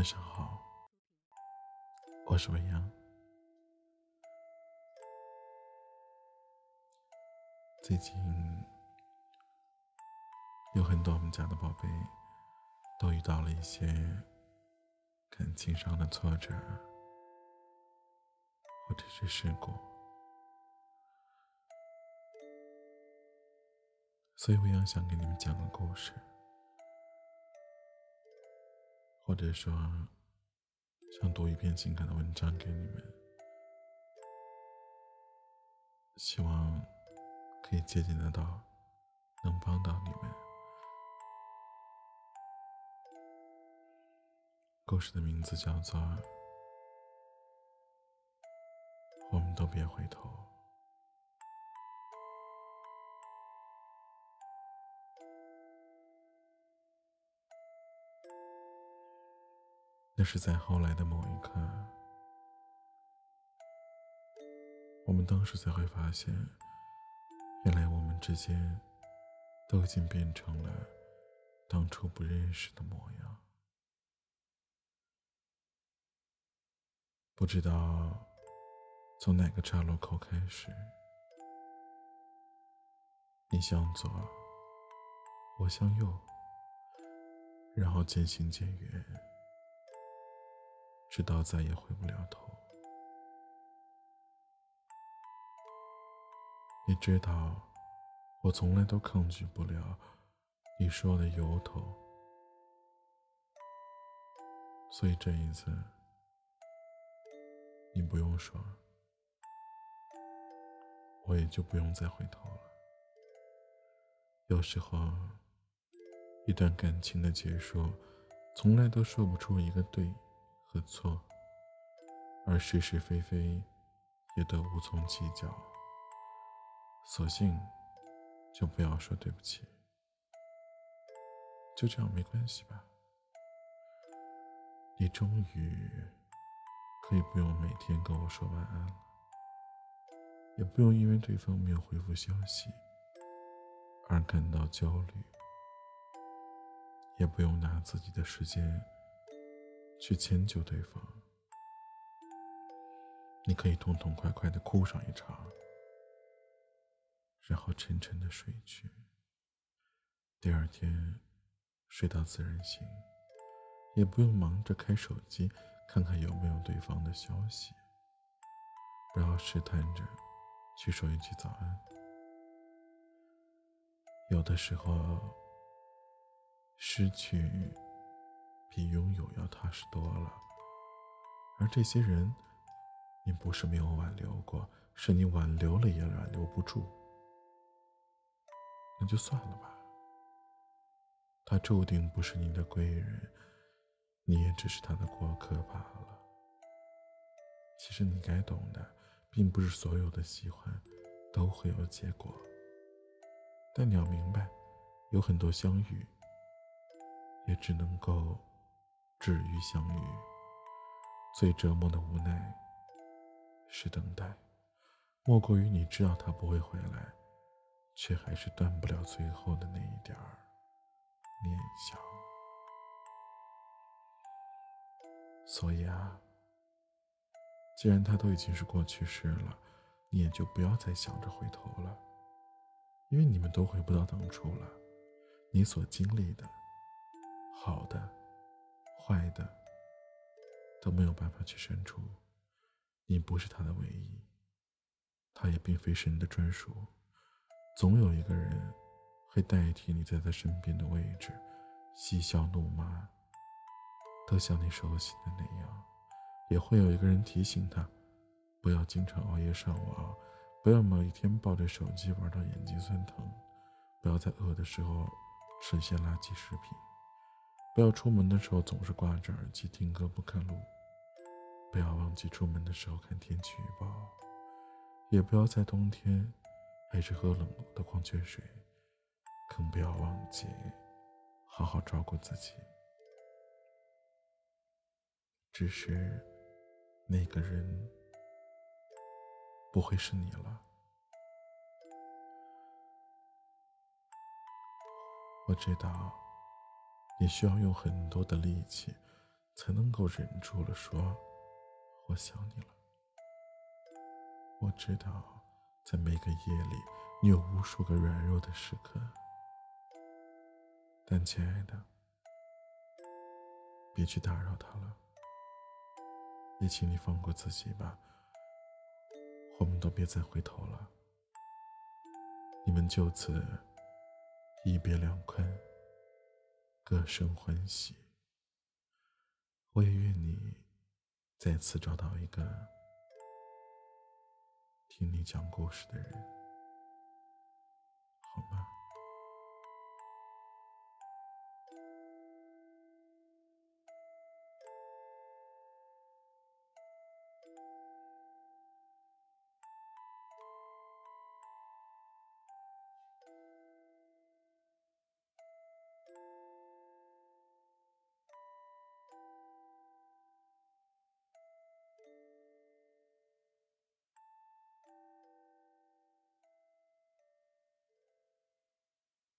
晚上好，我是文阳。最近有很多我们家的宝贝都遇到了一些感情上的挫折，或者是事故，所以未央想给你们讲个故事。或者说，想读一篇情感的文章给你们，希望可以借鉴得到，能帮到你们。故事的名字叫做《我们都别回头》。那是在后来的某一刻，我们当时才会发现，原来我们之间都已经变成了当初不认识的模样。不知道从哪个岔路口开始，你向左，我向右，然后渐行渐远。直到再也回不了头。你知道，我从来都抗拒不了你说的由头，所以这一次，你不用说，我也就不用再回头了。有时候，一段感情的结束，从来都说不出一个对。和错，而是是非非也都无从计较，索性就不要说对不起，就这样没关系吧。你终于可以不用每天跟我说晚安了，也不用因为对方没有回复消息而感到焦虑，也不用拿自己的时间。去迁就对方，你可以痛痛快快的哭上一场，然后沉沉的睡去。第二天睡到自然醒，也不用忙着开手机看看有没有对方的消息，不要试探着去说一句早安。有的时候，失去。比拥有要踏实多了，而这些人，你不是没有挽留过，是你挽留了也挽留不住，那就算了吧。他注定不是你的贵人，你也只是他的过客罢了。其实你该懂的，并不是所有的喜欢都会有结果，但你要明白，有很多相遇，也只能够。止于相遇，最折磨的无奈是等待，莫过于你知道他不会回来，却还是断不了最后的那一点儿念想。所以啊，既然他都已经是过去式了，你也就不要再想着回头了，因为你们都回不到当初了。你所经历的，好的。坏的都没有办法去删除，你不是他的唯一，他也并非是你的专属，总有一个人会代替你在他身边的位置，嬉笑怒骂，都像你熟悉的那样，也会有一个人提醒他，不要经常熬夜上网，不要某一天抱着手机玩到眼睛酸疼，不要在饿的时候吃一些垃圾食品。不要出门的时候总是挂着耳机听歌不看路，不要忘记出门的时候看天气预报，也不要在冬天还是喝冷的矿泉水，更不要忘记好好照顾自己。只是那个人不会是你了，我知道。你需要用很多的力气，才能够忍住了说“我想你了”。我知道，在每个夜里，你有无数个软弱的时刻。但亲爱的，别去打扰他了，也请你放过自己吧。我们都别再回头了，你们就此一别两宽，各生欢喜。我也愿你再次找到一个听你讲故事的人，好吗？